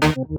Thank